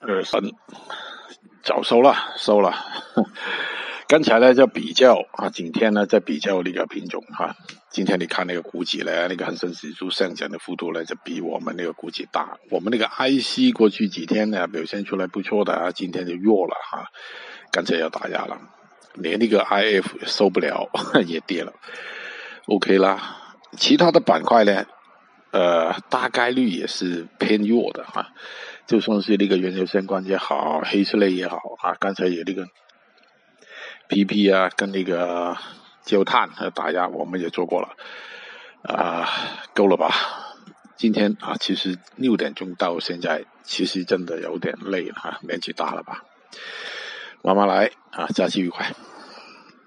二三，早收了，收了。刚才 呢在比较啊，今天呢在比较那个品种哈。今天你看那个股指呢，那个恒生指数上涨的幅度呢，就比我们那个股指大。我们那个 IC 过去几天呢表现出来不错的啊，今天就弱了哈。刚才要打压了，连那个 IF 也受不了，也跌了。OK 啦，其他的板块呢，呃，大概率也是偏弱的哈。就算是那个原油相关也好，黑色类也好啊，刚才有那个。PP 啊，跟那个焦炭和打压，我们也做过了，啊，够了吧？今天啊，其实六点钟到现在，其实真的有点累了哈，年纪大了吧？慢慢来啊，假期愉快。